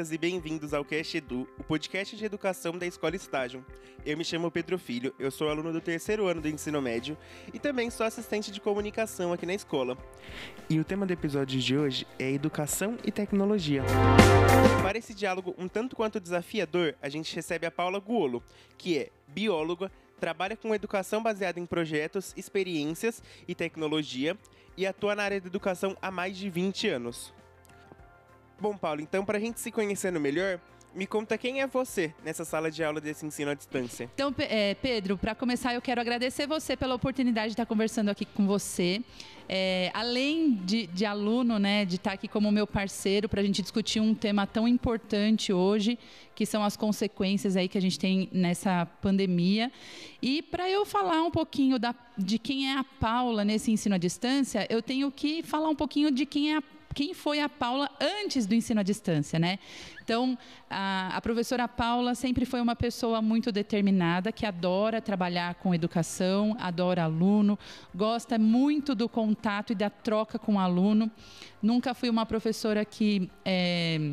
bem-vindas e bem-vindos ao Cast Edu, o podcast de educação da Escola Estágio. Eu me chamo Pedro Filho, eu sou aluno do terceiro ano do ensino médio e também sou assistente de comunicação aqui na escola. E o tema do episódio de hoje é educação e tecnologia. Para esse diálogo um tanto quanto desafiador, a gente recebe a Paula Guolo, que é bióloga, trabalha com educação baseada em projetos, experiências e tecnologia e atua na área da educação há mais de 20 anos. Bom, Paulo, então para a gente se conhecendo melhor, me conta quem é você nessa sala de aula desse ensino à distância. Então, é, Pedro, para começar, eu quero agradecer você pela oportunidade de estar conversando aqui com você. É, além de, de, aluno, né, de estar aqui como meu parceiro para a gente discutir um tema tão importante hoje, que são as consequências aí que a gente tem nessa pandemia. E para eu falar um pouquinho da, de quem é a Paula nesse ensino à distância, eu tenho que falar um pouquinho de quem é a quem foi a Paula antes do ensino à distância, né? Então, a, a, professora Paula sempre foi uma pessoa muito determinada, que adora trabalhar com educação, adora aluno, gosta muito do contato e da troca com o aluno. Nunca fui uma professora que é,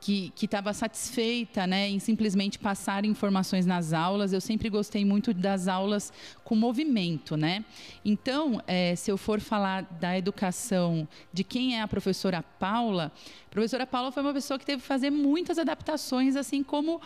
que estava satisfeita né, em simplesmente passar informações nas aulas. Eu sempre gostei muito das aulas com movimento. Né? Então, é, se eu for falar da educação de quem é a professora Paula, a professora Paula foi uma pessoa que teve que fazer muitas adaptações, assim como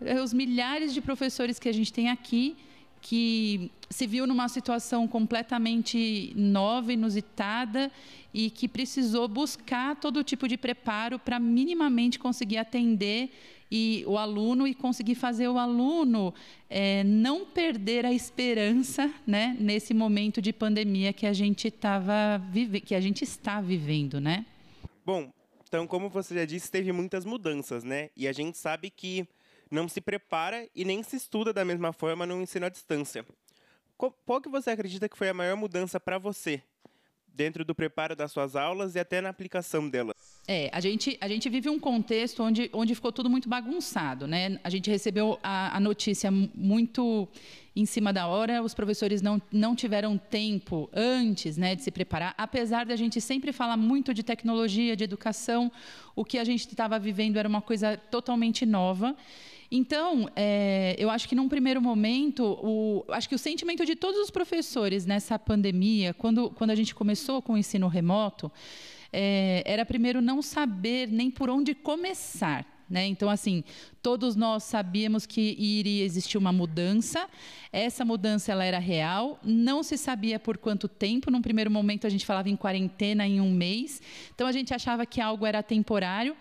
é, os milhares de professores que a gente tem aqui que se viu numa situação completamente nova, inusitada e que precisou buscar todo tipo de preparo para minimamente conseguir atender e o aluno e conseguir fazer o aluno é, não perder a esperança né, nesse momento de pandemia que a gente estava que a gente está vivendo, né? Bom, então como você já disse, teve muitas mudanças, né? E a gente sabe que não se prepara e nem se estuda da mesma forma no ensino à distância. Qual que você acredita que foi a maior mudança para você dentro do preparo das suas aulas e até na aplicação delas? É, a gente, a gente vive um contexto onde, onde ficou tudo muito bagunçado, né? A gente recebeu a, a notícia muito em cima da hora, os professores não, não tiveram tempo antes né, de se preparar, apesar da gente sempre falar muito de tecnologia, de educação, o que a gente estava vivendo era uma coisa totalmente nova. Então, é, eu acho que num primeiro momento, o, acho que o sentimento de todos os professores nessa pandemia, quando, quando a gente começou com o ensino remoto, é, era primeiro não saber nem por onde começar. Né? Então, assim, todos nós sabíamos que iria existir uma mudança. Essa mudança ela era real, não se sabia por quanto tempo. Num primeiro momento a gente falava em quarentena em um mês, então a gente achava que algo era temporário.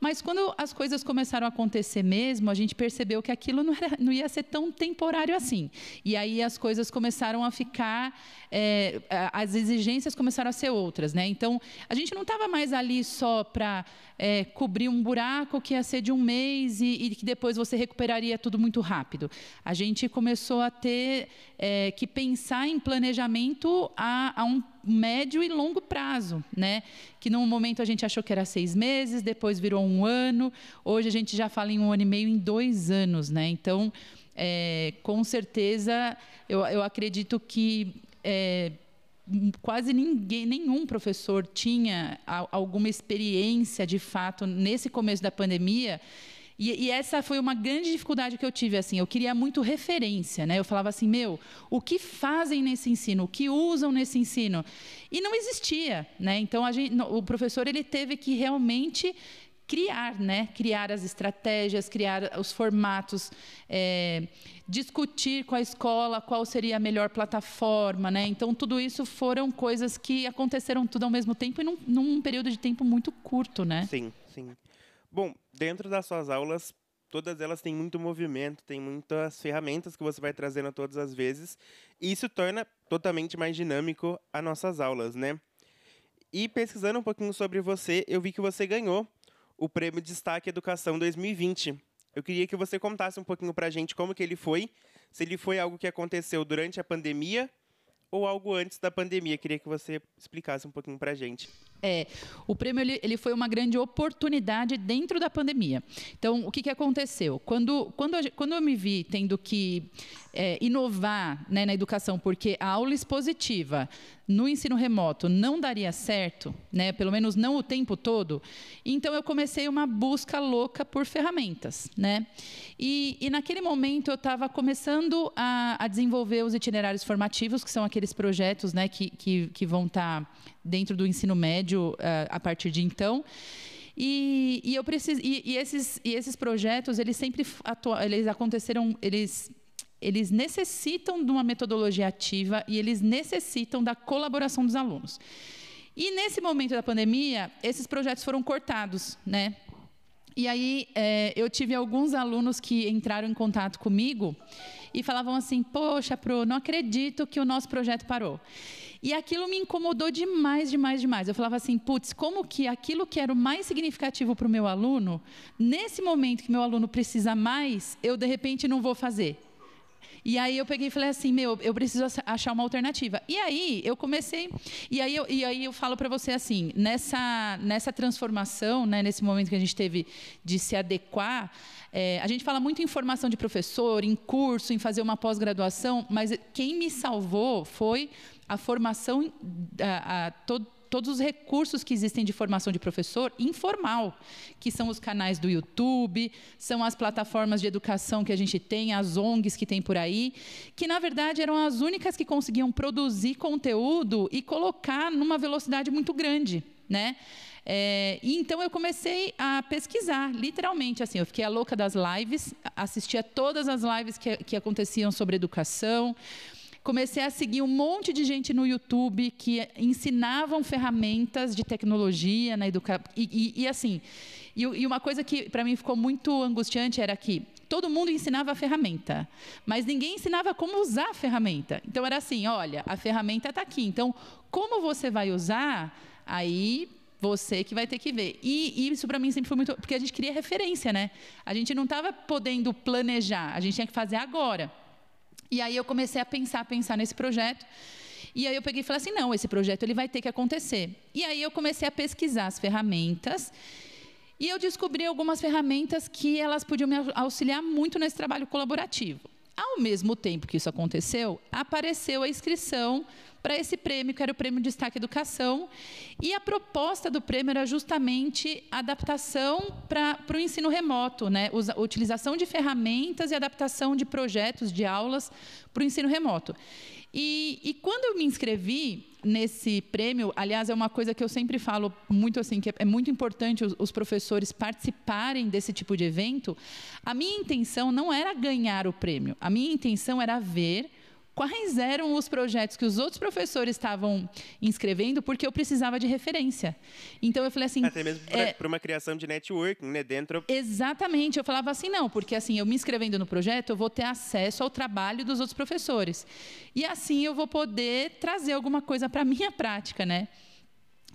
Mas quando as coisas começaram a acontecer mesmo, a gente percebeu que aquilo não, era, não ia ser tão temporário assim. E aí as coisas começaram a ficar, é, as exigências começaram a ser outras, né? Então a gente não estava mais ali só para é, cobrir um buraco que ia ser de um mês e, e, que depois você recuperaria tudo muito rápido. A gente começou a ter é, que pensar em planejamento a, a um médio e longo prazo, né? Que num momento a gente achou que era seis meses, depois virou um ano, hoje a gente já fala em um ano e meio, em dois anos, né? Então, é, com certeza, eu, eu acredito que é, quase ninguém, nenhum professor tinha alguma experiência de fato nesse começo da pandemia e, e, essa foi uma grande dificuldade que eu tive. Assim, eu queria muito referência, né? Eu falava assim, meu, o que fazem nesse ensino, o que usam nesse ensino, e não existia, né? Então gente, o professor ele teve que realmente criar, né? Criar as estratégias, criar os formatos, é, discutir com a escola qual seria a melhor plataforma, né? Então tudo isso foram coisas que aconteceram tudo ao mesmo tempo e num, num período de tempo muito curto, né? Sim, sim. Bom, dentro das suas aulas, todas elas têm muito movimento, tem muitas ferramentas que você vai trazendo todas as vezes, e isso torna totalmente mais dinâmico as nossas aulas, né? E pesquisando um pouquinho sobre você, eu vi que você ganhou o Prêmio Destaque Educação 2020. Eu queria que você contasse um pouquinho para a gente como que ele foi, se ele foi algo que aconteceu durante a pandemia ou algo antes da pandemia. Queria que você explicasse um pouquinho para a gente. É, o prêmio ele, ele, foi uma grande oportunidade dentro da pandemia. Então, o que, que aconteceu? Quando, quando, quando eu me vi tendo que é, inovar né, na educação, porque a aula expositiva no ensino remoto não daria certo, né? Pelo menos não o tempo todo. Então eu comecei uma busca louca por ferramentas, né? E, e naquele momento eu estava começando a, a, desenvolver os itinerários formativos, que são aqueles projetos, né, que, que, que vão estar tá dentro do ensino médio uh, a partir de então. E, e eu preciso e, e, esses e esses projetos eles sempre eles aconteceram eles eles necessitam de uma metodologia ativa e eles necessitam da colaboração dos alunos. E nesse momento da pandemia, esses projetos foram cortados, né? E aí é, eu tive alguns alunos que entraram em contato comigo e falavam assim: Poxa, Pro, não acredito que o nosso projeto parou. E aquilo me incomodou demais, demais, demais. Eu falava assim, putz, como que aquilo que era o mais significativo para o meu aluno, nesse momento que meu aluno precisa mais, eu de repente não vou fazer. E aí eu peguei e falei assim, meu, eu preciso achar uma alternativa. E aí eu comecei, e aí eu, e aí eu falo para você assim, nessa, nessa transformação, né, nesse momento que a gente teve de se adequar, é, a gente fala muito em formação de professor, em curso, em fazer uma pós-graduação, mas quem me salvou foi a formação, a, a, todo, todos os recursos que existem de formação de professor informal, que são os canais do YouTube, são as plataformas de educação que a gente tem, as ONGs que tem por aí, que na verdade eram as únicas que conseguiam produzir conteúdo e colocar numa velocidade muito grande, né? É, e então eu comecei a pesquisar, literalmente, assim, eu fiquei a louca das lives, assistia todas as lives que, que aconteciam sobre educação, comecei a seguir um monte de gente no YouTube que ensinavam ferramentas de tecnologia na educação. E, e, e, assim, e, e uma coisa que para mim ficou muito angustiante era que todo mundo ensinava a ferramenta, mas ninguém ensinava como usar a ferramenta. Então era assim, olha, a ferramenta está aqui. Então, como você vai usar? Aí você que vai ter que ver. E, e isso para mim sempre foi muito. Porque a gente queria referência, né? A gente não estava podendo planejar, a gente tinha que fazer agora. E aí eu comecei a pensar, pensar nesse projeto. E aí eu peguei e falei assim, não, esse projeto ele vai ter que acontecer. E aí eu comecei a pesquisar as ferramentas e eu descobri algumas ferramentas que elas podiam me auxiliar muito nesse trabalho colaborativo. Ao mesmo tempo que isso aconteceu, apareceu a inscrição para esse prêmio, que era o Prêmio Destaque Educação. E a proposta do prêmio era justamente adaptação para o ensino remoto, né? a utilização de ferramentas e adaptação de projetos, de aulas para o ensino remoto. E, e, quando eu me inscrevi nesse prêmio, aliás, é uma coisa que eu sempre falo muito assim, que é, é muito importante os, os, professores participarem desse tipo de evento. A minha intenção não era ganhar o prêmio, a minha intenção era ver quais eram os projetos que os outros professores estavam inscrevendo, porque eu precisava de referência. Então eu falei assim. Até mesmo para é, uma criação de networking, né? Dentro. Exatamente. Eu falava assim, não, porque assim, eu me inscrevendo no projeto, eu vou ter acesso ao trabalho dos outros professores. E assim eu vou poder trazer alguma coisa para a minha prática, né?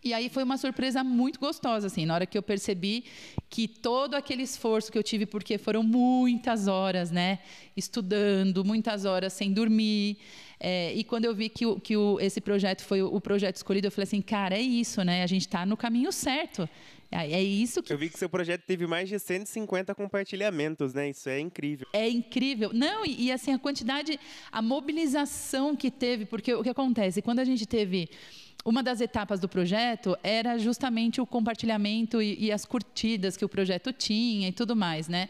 E aí foi uma surpresa muito gostosa, assim, na hora que eu percebi que todo aquele esforço que eu tive, porque foram muitas horas, né, estudando, muitas horas sem dormir, é, e quando eu vi que, o, que o, esse projeto foi o, projeto escolhido, eu falei assim, cara, é isso, né? A gente está no caminho certo. É, é isso que. Eu vi que seu projeto teve mais de 150 compartilhamentos, né? Isso é incrível. É incrível. Não, e, e assim, a quantidade, a mobilização que teve, porque o que acontece? Quando a gente teve uma das etapas do projeto era justamente o compartilhamento e, e, as curtidas que o projeto tinha e tudo mais, né?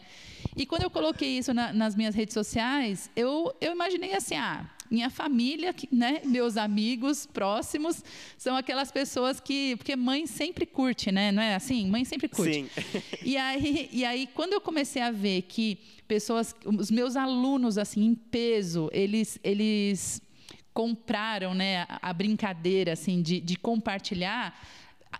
E quando eu coloquei isso na, nas minhas redes sociais, eu, eu imaginei assim, ah, minha família, né, meus amigos próximos são aquelas pessoas que, porque mãe sempre curte, né? Não é assim? Mãe sempre curte. Sim. E aí, e aí quando eu comecei a ver que pessoas, os meus alunos assim em peso, eles, eles compraram né, a, brincadeira assim de, de compartilhar.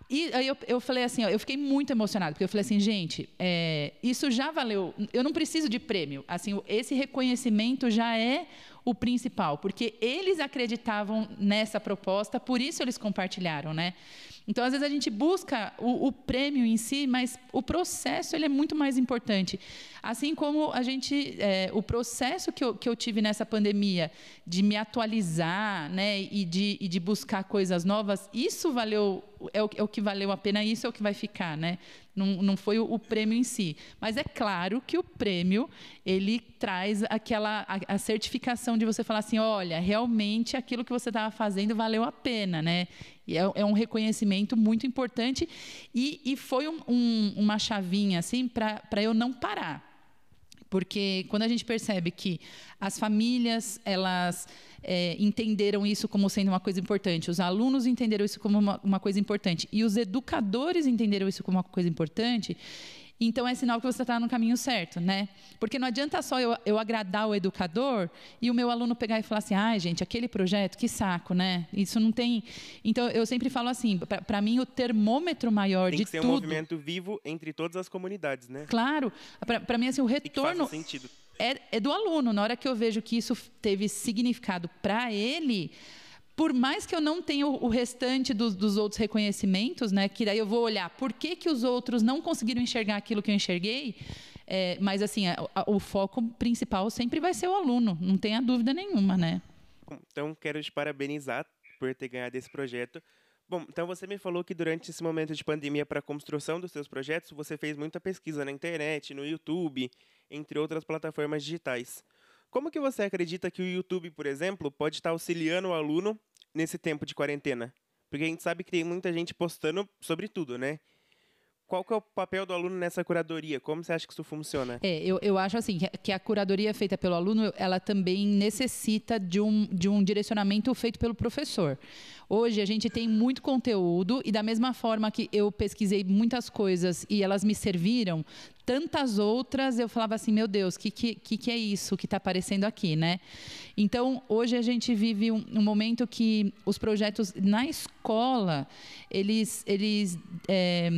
E aí eu, eu falei assim, ó, eu fiquei muito emocionada, porque eu falei assim, gente, é, isso já valeu, eu não preciso de prêmio. Assim, esse reconhecimento já é o principal, porque eles acreditavam nessa proposta, por isso eles compartilharam, né? Então, às vezes a gente busca o, o, prêmio em si, mas o processo ele é muito mais importante. Assim como a gente, é, o processo que eu, que eu tive nessa pandemia de me atualizar, né, e de, e de buscar coisas novas, isso valeu é o, é o, que valeu a pena, isso é o que vai ficar, né? Não, não foi o, o prêmio em si. Mas é claro que o prêmio, ele traz aquela a, a certificação de você falar assim, olha, realmente aquilo que você estava fazendo valeu a pena, né? E é, é um reconhecimento muito importante e, e foi um, um, uma chavinha, assim, para eu não parar. Porque quando a gente percebe que as famílias, elas é, entenderam isso como sendo uma coisa importante, os alunos entenderam isso como uma, uma coisa importante e os educadores entenderam isso como uma coisa importante, então é sinal que você está no caminho certo, né? Porque não adianta só eu, eu, agradar o educador e o meu aluno pegar e falar assim, ai, ah, gente, aquele projeto, que saco, né? Isso não tem. Então eu sempre falo assim, para mim o termômetro maior tem de que ser tudo. um movimento vivo entre todas as comunidades, né? Claro. Para mim assim o retorno. E que sentido. É, é do aluno. Na hora que eu vejo que isso teve significado para ele, por mais que eu não tenha o restante dos, dos, outros reconhecimentos, né, que daí eu vou olhar por que, que os outros não conseguiram enxergar aquilo que eu enxerguei, é, mas assim, a, a, o foco principal sempre vai ser o aluno, não tenha dúvida nenhuma, né? Então, quero te parabenizar por ter ganhado esse projeto. Bom, então você me falou que durante esse momento de pandemia para a construção dos seus projetos, você fez muita pesquisa na internet, no YouTube, entre outras plataformas digitais. Como que você acredita que o YouTube, por exemplo, pode estar auxiliando o aluno nesse tempo de quarentena? Porque a gente sabe que tem muita gente postando sobre tudo, né? Qual que é o papel do aluno nessa curadoria? Como você acha que isso funciona? É, eu, eu acho assim que a curadoria feita pelo aluno, ela também necessita de um, de um direcionamento feito pelo professor. Hoje a gente tem muito conteúdo e da mesma forma que eu pesquisei muitas coisas e elas me serviram, tantas outras eu falava assim, meu Deus, o que, que, que é isso que está aparecendo aqui, né? Então, hoje a gente vive um, um momento que os projetos na escola, eles, eles é,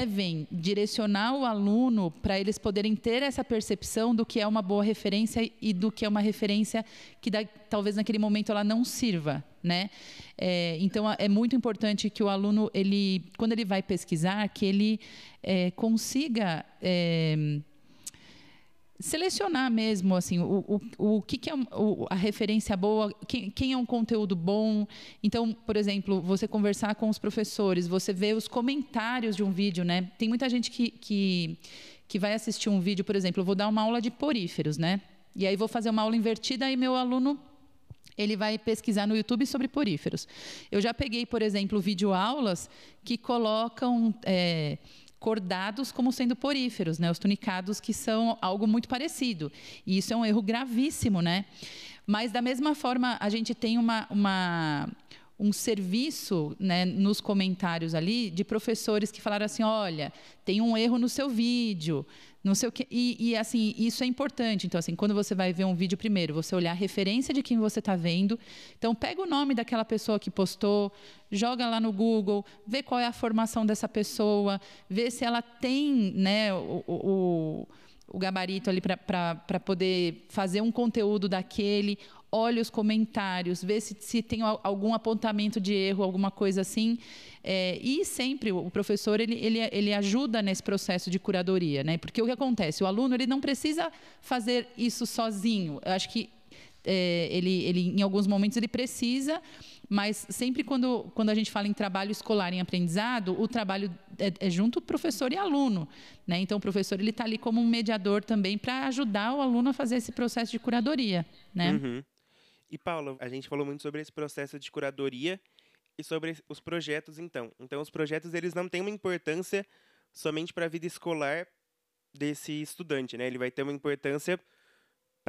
devem direcionar o aluno para eles poderem ter essa percepção do que é uma boa referência e do que é uma referência que dá, talvez naquele momento ela não sirva, né? É, então é muito importante que o aluno ele, quando ele vai pesquisar, que ele é, consiga é, selecionar mesmo assim o, o, o que, que é o, a referência boa, quem, quem, é um conteúdo bom. Então, por exemplo, você conversar com os professores, você vê os comentários de um vídeo, né? Tem muita gente que, que, que vai assistir um vídeo, por exemplo, eu vou dar uma aula de poríferos, né? E aí vou fazer uma aula invertida e meu aluno ele vai pesquisar no YouTube sobre poríferos. Eu já peguei, por exemplo, videoaulas que colocam é, cordados como sendo poríferos, né? Os tunicados que são algo muito parecido. E isso é um erro gravíssimo, né? Mas da mesma forma, a gente tem uma, uma um serviço né, nos comentários ali de professores que falaram assim, olha, tem um erro no seu vídeo, não sei o que. E, e, assim, isso é importante. Então, assim, quando você vai ver um vídeo primeiro, você olhar a referência de quem você está vendo. Então, pega o nome daquela pessoa que postou, joga lá no Google, vê qual é a formação dessa pessoa, vê se ela tem né, o, o, o gabarito ali para poder fazer um conteúdo daquele olhe os comentários, vê se, se tem algum apontamento de erro, alguma coisa assim. É, e sempre o professor ele, ele, ele ajuda nesse processo de curadoria, né? Porque o que acontece? O aluno ele não precisa fazer isso sozinho. Eu acho que é, ele, ele, em alguns momentos, ele precisa, mas sempre quando, quando a gente fala em trabalho escolar, em aprendizado, o trabalho é, é junto professor e aluno. Né? Então, o professor ele está ali como um mediador também para ajudar o aluno a fazer esse processo de curadoria. Né? Uhum. E Paula, a gente falou muito sobre esse processo de curadoria e sobre os projetos, então. Então, os projetos eles não têm uma importância somente para a vida escolar desse estudante, né? Ele vai ter uma importância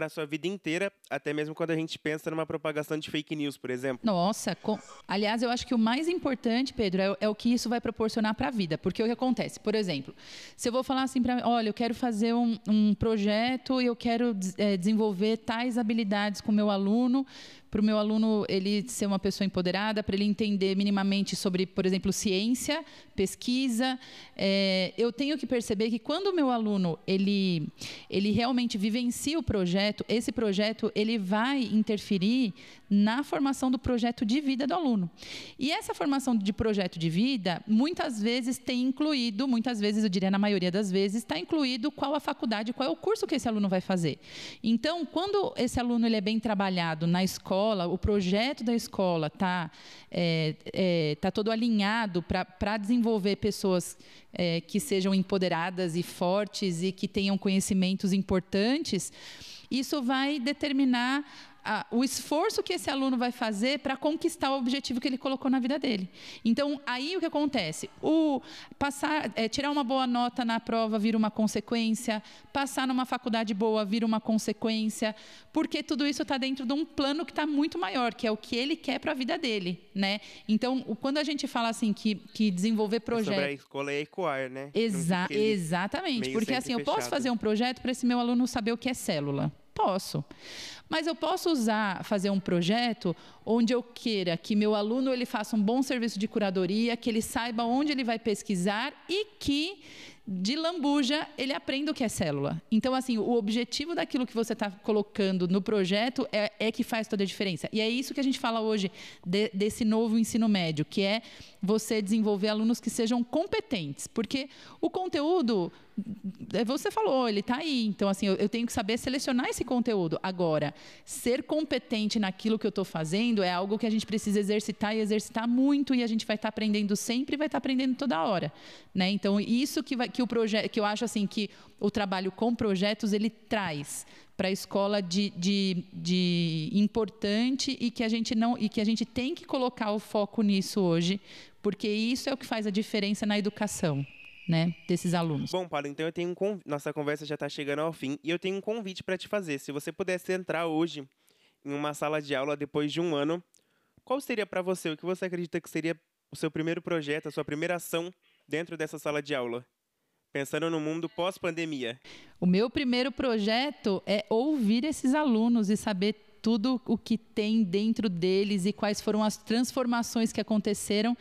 para sua vida inteira, até mesmo quando a gente pensa numa propagação de fake news, por exemplo. Nossa, com... aliás, eu acho que o mais importante, Pedro, é, é o que isso vai proporcionar para a vida, porque o que acontece, por exemplo, se eu vou falar assim para, olha, eu quero fazer um, um projeto e eu quero é, desenvolver tais habilidades com meu aluno para o meu aluno ele ser uma pessoa empoderada, para ele entender minimamente sobre, por exemplo, ciência, pesquisa. É, eu tenho que perceber que quando o meu aluno ele, ele realmente vivencia o projeto, esse projeto ele vai interferir na formação do projeto de vida do aluno. E essa formação de projeto de vida, muitas vezes tem incluído, muitas vezes, eu diria na maioria das vezes, está incluído qual a faculdade, qual é o curso que esse aluno vai fazer. Então, quando esse aluno ele é bem trabalhado na escola, escola, o projeto da escola está é, é, tá todo alinhado para desenvolver pessoas é, que sejam empoderadas e fortes e que tenham conhecimentos importantes, isso vai determinar a, o esforço que esse aluno vai fazer para conquistar o objetivo que ele colocou na vida dele. Então, aí o que acontece? O passar, é, tirar uma boa nota na prova vira uma consequência, passar numa faculdade boa vira uma consequência, porque tudo isso está dentro de um plano que está muito maior, que é o que ele quer para a vida dele, né? Então, quando a gente fala assim que, que desenvolver projetos, é sobre a escola é ecoar, né? Exa exatamente, porque assim eu posso fazer um projeto para esse meu aluno saber o que é célula. Posso. Mas eu posso usar, fazer um projeto onde eu queira que meu aluno ele faça um bom serviço de curadoria, que ele saiba onde ele vai pesquisar e que de lambuja, ele aprende o que é célula. Então, assim, o objetivo daquilo que você está colocando no projeto é, é, que faz toda a diferença. E é isso que a gente fala hoje de, desse novo ensino médio, que é você desenvolver alunos que sejam competentes. Porque o conteúdo, é, você falou, ele está aí. Então, assim, eu, eu, tenho que saber selecionar esse conteúdo. Agora, ser competente naquilo que eu estou fazendo é algo que a gente precisa exercitar e exercitar muito, e a gente vai estar tá aprendendo sempre e vai estar tá aprendendo toda hora. Né? Então, isso que, vai, que o projeto, que eu acho assim que o trabalho com projetos ele traz para a escola de, de, de importante e que a gente não e que a gente tem que colocar o foco nisso hoje, porque isso é o que faz a diferença na educação. Né, desses alunos. Bom, Paulo, então eu tenho um nossa conversa já está chegando ao fim e eu tenho um convite para te fazer. Se você pudesse entrar hoje em uma sala de aula depois de um ano, qual seria para você o que você acredita que seria o seu primeiro projeto, a sua primeira ação dentro dessa sala de aula? Pensando no mundo pós-pandemia. O meu primeiro projeto é ouvir esses alunos e saber tudo o que tem dentro deles e quais foram as transformações que aconteceram,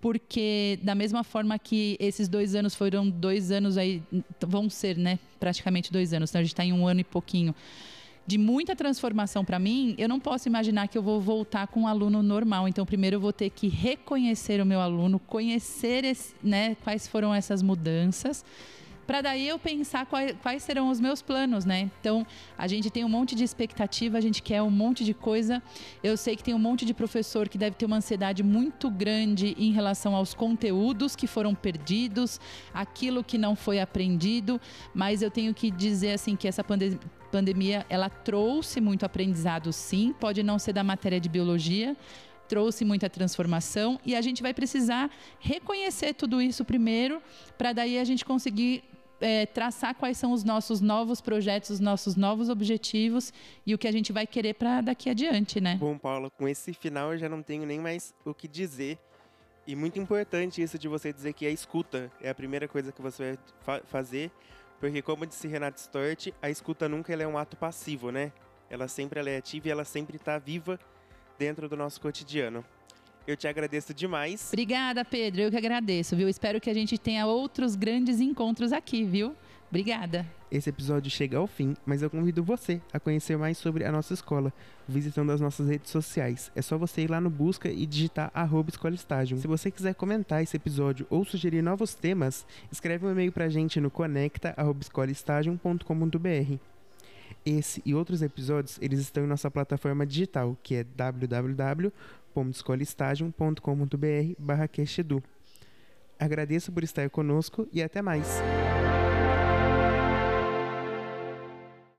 porque da mesma forma que esses dois anos foram dois anos aí, vão ser, né? Praticamente dois anos, então a gente está em um ano e pouquinho de muita transformação para mim, eu não posso imaginar que eu vou voltar com um aluno normal. Então, primeiro eu vou ter que reconhecer o meu aluno, conhecer esse, né, quais foram essas mudanças para daí eu pensar quais, quais, serão os meus planos, né? Então, a gente tem um monte de expectativa, a gente quer um monte de coisa. Eu sei que tem um monte de professor que deve ter uma ansiedade muito grande em relação aos conteúdos que foram perdidos, aquilo que não foi aprendido, mas eu tenho que dizer assim que essa pandemia pandemia ela trouxe muito aprendizado, sim, pode não ser da matéria de biologia, trouxe muita transformação e a gente vai precisar reconhecer tudo isso primeiro, para daí a gente conseguir é, traçar quais são os nossos novos projetos, os nossos novos objetivos e o que a gente vai querer para daqui adiante, né? Bom, Paulo, com esse final eu já não tenho nem mais o que dizer. E muito importante isso de você dizer que a escuta é a primeira coisa que você vai fa fazer porque como disse Renato Stort, a escuta nunca é um ato passivo, né? Ela sempre ela é ativa e ela sempre está viva dentro do nosso cotidiano. Eu te agradeço demais. Obrigada, Pedro. Eu que agradeço, viu? Espero que a gente tenha outros grandes encontros aqui, viu? Obrigada. Esse episódio chega ao fim, mas eu convido você a conhecer mais sobre a nossa escola, visitando as nossas redes sociais. É só você ir lá no busca e digitar arroba escola estágio. Se você quiser comentar esse episódio ou sugerir novos temas, escreve um e-mail pra gente no conecta.escolaestágio.com.br. Esse e outros episódios, eles estão em nossa plataforma digital, que é www.escolaestágio.com.br barra Agradeço por estar conosco e até mais!